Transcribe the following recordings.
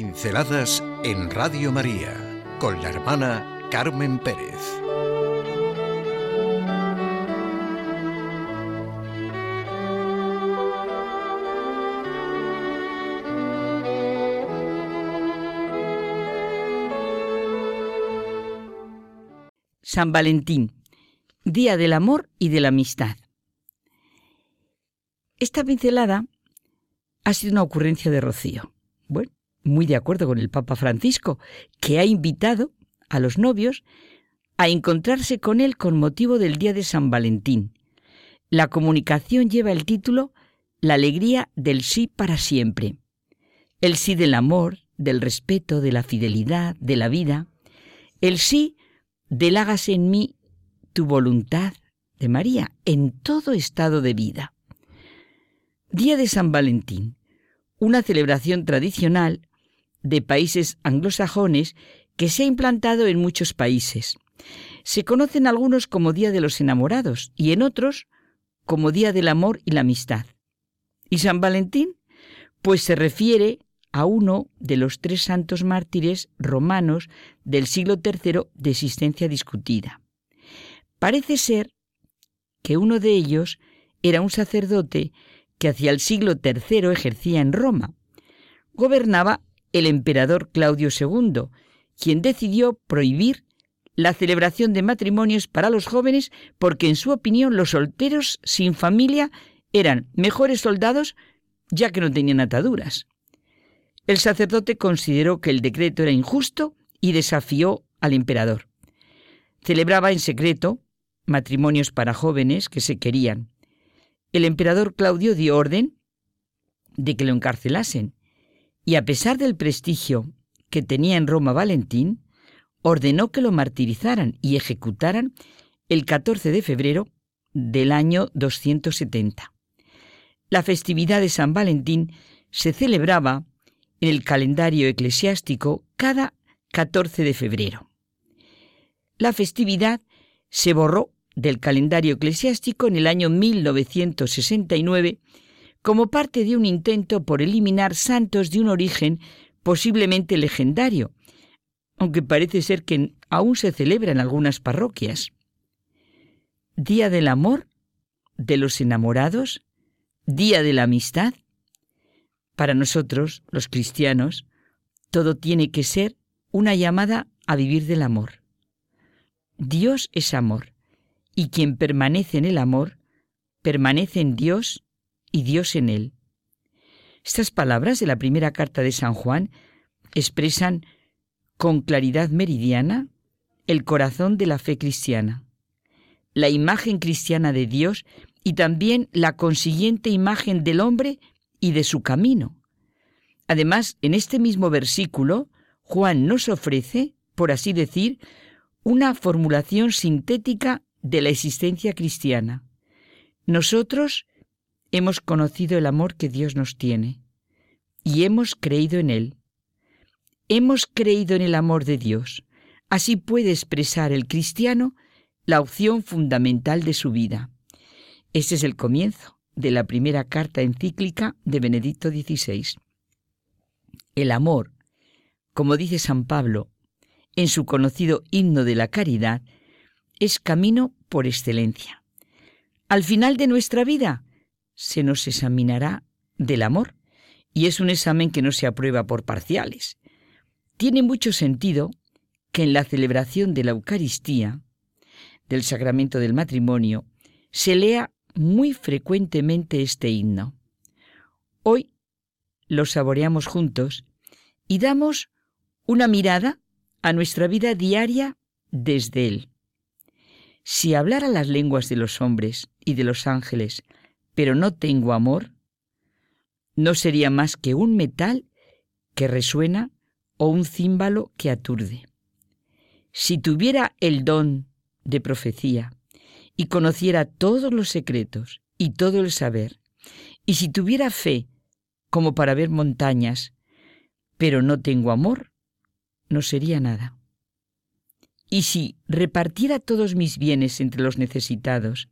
Pinceladas en Radio María con la hermana Carmen Pérez. San Valentín, Día del Amor y de la Amistad. Esta pincelada ha sido una ocurrencia de Rocío. Bueno, muy de acuerdo con el Papa Francisco, que ha invitado a los novios a encontrarse con él con motivo del Día de San Valentín. La comunicación lleva el título La alegría del sí para siempre. El sí del amor, del respeto, de la fidelidad, de la vida. El sí del hágase en mí tu voluntad de María en todo estado de vida. Día de San Valentín una celebración tradicional de países anglosajones que se ha implantado en muchos países. Se conocen algunos como Día de los Enamorados y en otros como Día del Amor y la Amistad. ¿Y San Valentín? Pues se refiere a uno de los tres santos mártires romanos del siglo III de existencia discutida. Parece ser que uno de ellos era un sacerdote que hacia el siglo III ejercía en Roma. Gobernaba el emperador Claudio II, quien decidió prohibir la celebración de matrimonios para los jóvenes porque en su opinión los solteros sin familia eran mejores soldados ya que no tenían ataduras. El sacerdote consideró que el decreto era injusto y desafió al emperador. Celebraba en secreto matrimonios para jóvenes que se querían el emperador Claudio dio orden de que lo encarcelasen, y a pesar del prestigio que tenía en Roma Valentín, ordenó que lo martirizaran y ejecutaran el 14 de febrero del año 270. La festividad de San Valentín se celebraba en el calendario eclesiástico cada 14 de febrero. La festividad se borró del calendario eclesiástico en el año 1969 como parte de un intento por eliminar santos de un origen posiblemente legendario, aunque parece ser que aún se celebra en algunas parroquias. Día del amor, de los enamorados, día de la amistad. Para nosotros, los cristianos, todo tiene que ser una llamada a vivir del amor. Dios es amor y quien permanece en el amor, permanece en Dios y Dios en él. Estas palabras de la primera carta de San Juan expresan con claridad meridiana el corazón de la fe cristiana, la imagen cristiana de Dios y también la consiguiente imagen del hombre y de su camino. Además, en este mismo versículo, Juan nos ofrece, por así decir, una formulación sintética de la existencia cristiana. Nosotros hemos conocido el amor que Dios nos tiene y hemos creído en Él. Hemos creído en el amor de Dios. Así puede expresar el cristiano la opción fundamental de su vida. Este es el comienzo de la primera carta encíclica de Benedicto XVI. El amor, como dice San Pablo en su conocido himno de la caridad, es camino por excelencia. Al final de nuestra vida se nos examinará del amor y es un examen que no se aprueba por parciales. Tiene mucho sentido que en la celebración de la Eucaristía, del sacramento del matrimonio, se lea muy frecuentemente este himno. Hoy lo saboreamos juntos y damos una mirada a nuestra vida diaria desde él. Si hablara las lenguas de los hombres y de los ángeles, pero no tengo amor, no sería más que un metal que resuena o un címbalo que aturde. Si tuviera el don de profecía y conociera todos los secretos y todo el saber, y si tuviera fe como para ver montañas, pero no tengo amor, no sería nada. Y si repartiera todos mis bienes entre los necesitados,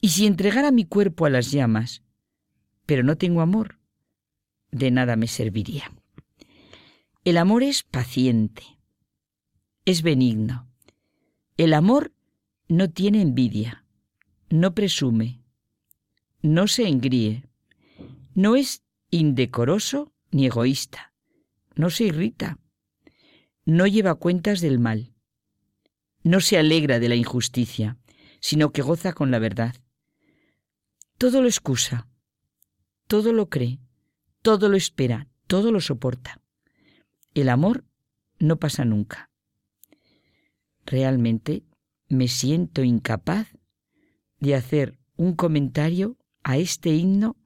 y si entregara mi cuerpo a las llamas, pero no tengo amor, de nada me serviría. El amor es paciente, es benigno. El amor no tiene envidia, no presume, no se engríe, no es indecoroso ni egoísta, no se irrita, no lleva cuentas del mal, no se alegra de la injusticia, sino que goza con la verdad. Todo lo excusa, todo lo cree, todo lo espera, todo lo soporta. El amor no pasa nunca. Realmente me siento incapaz de hacer un comentario a este himno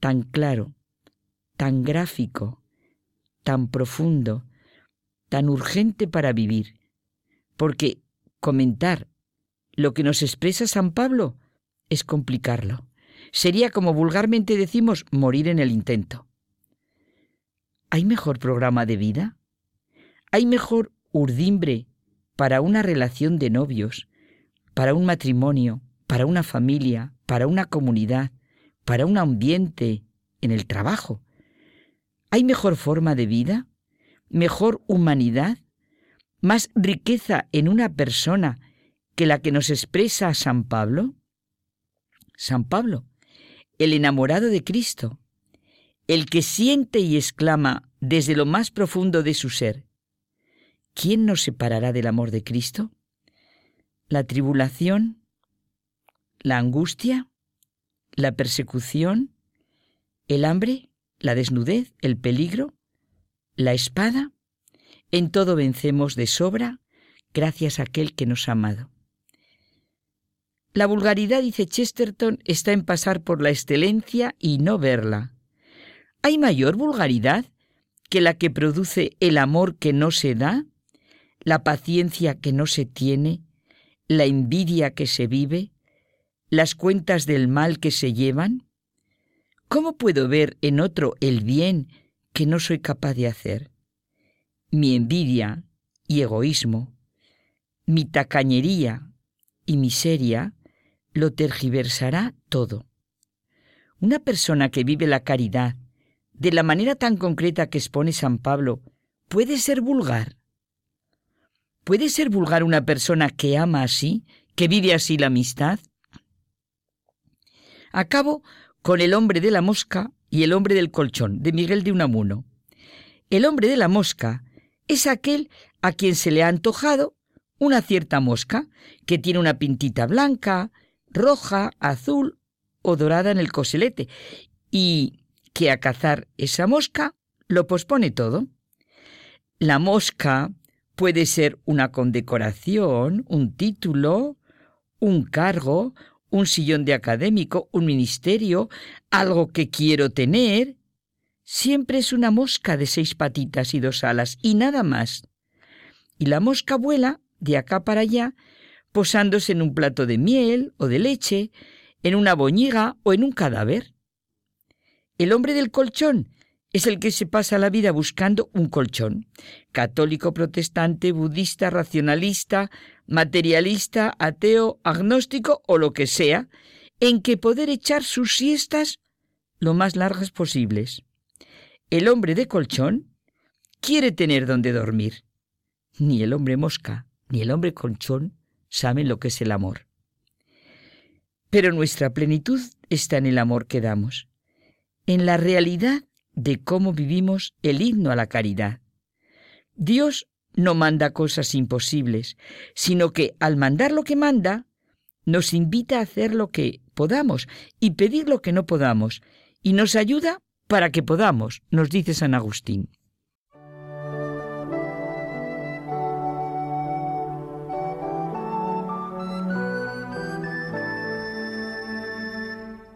tan claro, tan gráfico, tan profundo, tan urgente para vivir, porque comentar lo que nos expresa San Pablo es complicarlo. Sería como vulgarmente decimos morir en el intento. ¿Hay mejor programa de vida? ¿Hay mejor urdimbre para una relación de novios, para un matrimonio, para una familia, para una comunidad, para un ambiente en el trabajo? ¿Hay mejor forma de vida? ¿Mejor humanidad? ¿Más riqueza en una persona que la que nos expresa San Pablo? San Pablo, el enamorado de Cristo, el que siente y exclama desde lo más profundo de su ser, ¿quién nos separará del amor de Cristo? ¿La tribulación? ¿La angustia? ¿La persecución? ¿El hambre? ¿La desnudez? ¿El peligro? ¿La espada? En todo vencemos de sobra gracias a aquel que nos ha amado. La vulgaridad, dice Chesterton, está en pasar por la excelencia y no verla. ¿Hay mayor vulgaridad que la que produce el amor que no se da, la paciencia que no se tiene, la envidia que se vive, las cuentas del mal que se llevan? ¿Cómo puedo ver en otro el bien que no soy capaz de hacer? Mi envidia y egoísmo, mi tacañería y miseria lo tergiversará todo. Una persona que vive la caridad de la manera tan concreta que expone San Pablo puede ser vulgar. ¿Puede ser vulgar una persona que ama así, que vive así la amistad? Acabo con el hombre de la mosca y el hombre del colchón, de Miguel de Unamuno. El hombre de la mosca es aquel a quien se le ha antojado una cierta mosca, que tiene una pintita blanca, roja, azul o dorada en el coselete, y que a cazar esa mosca lo pospone todo. La mosca puede ser una condecoración, un título, un cargo, un sillón de académico, un ministerio, algo que quiero tener. Siempre es una mosca de seis patitas y dos alas y nada más. Y la mosca vuela de acá para allá posándose en un plato de miel o de leche, en una boñiga o en un cadáver. El hombre del colchón es el que se pasa la vida buscando un colchón. Católico, protestante, budista, racionalista, materialista, ateo, agnóstico o lo que sea, en que poder echar sus siestas lo más largas posibles. El hombre de colchón quiere tener donde dormir. Ni el hombre mosca, ni el hombre colchón saben lo que es el amor. Pero nuestra plenitud está en el amor que damos, en la realidad de cómo vivimos el himno a la caridad. Dios no manda cosas imposibles, sino que al mandar lo que manda, nos invita a hacer lo que podamos y pedir lo que no podamos, y nos ayuda para que podamos, nos dice San Agustín.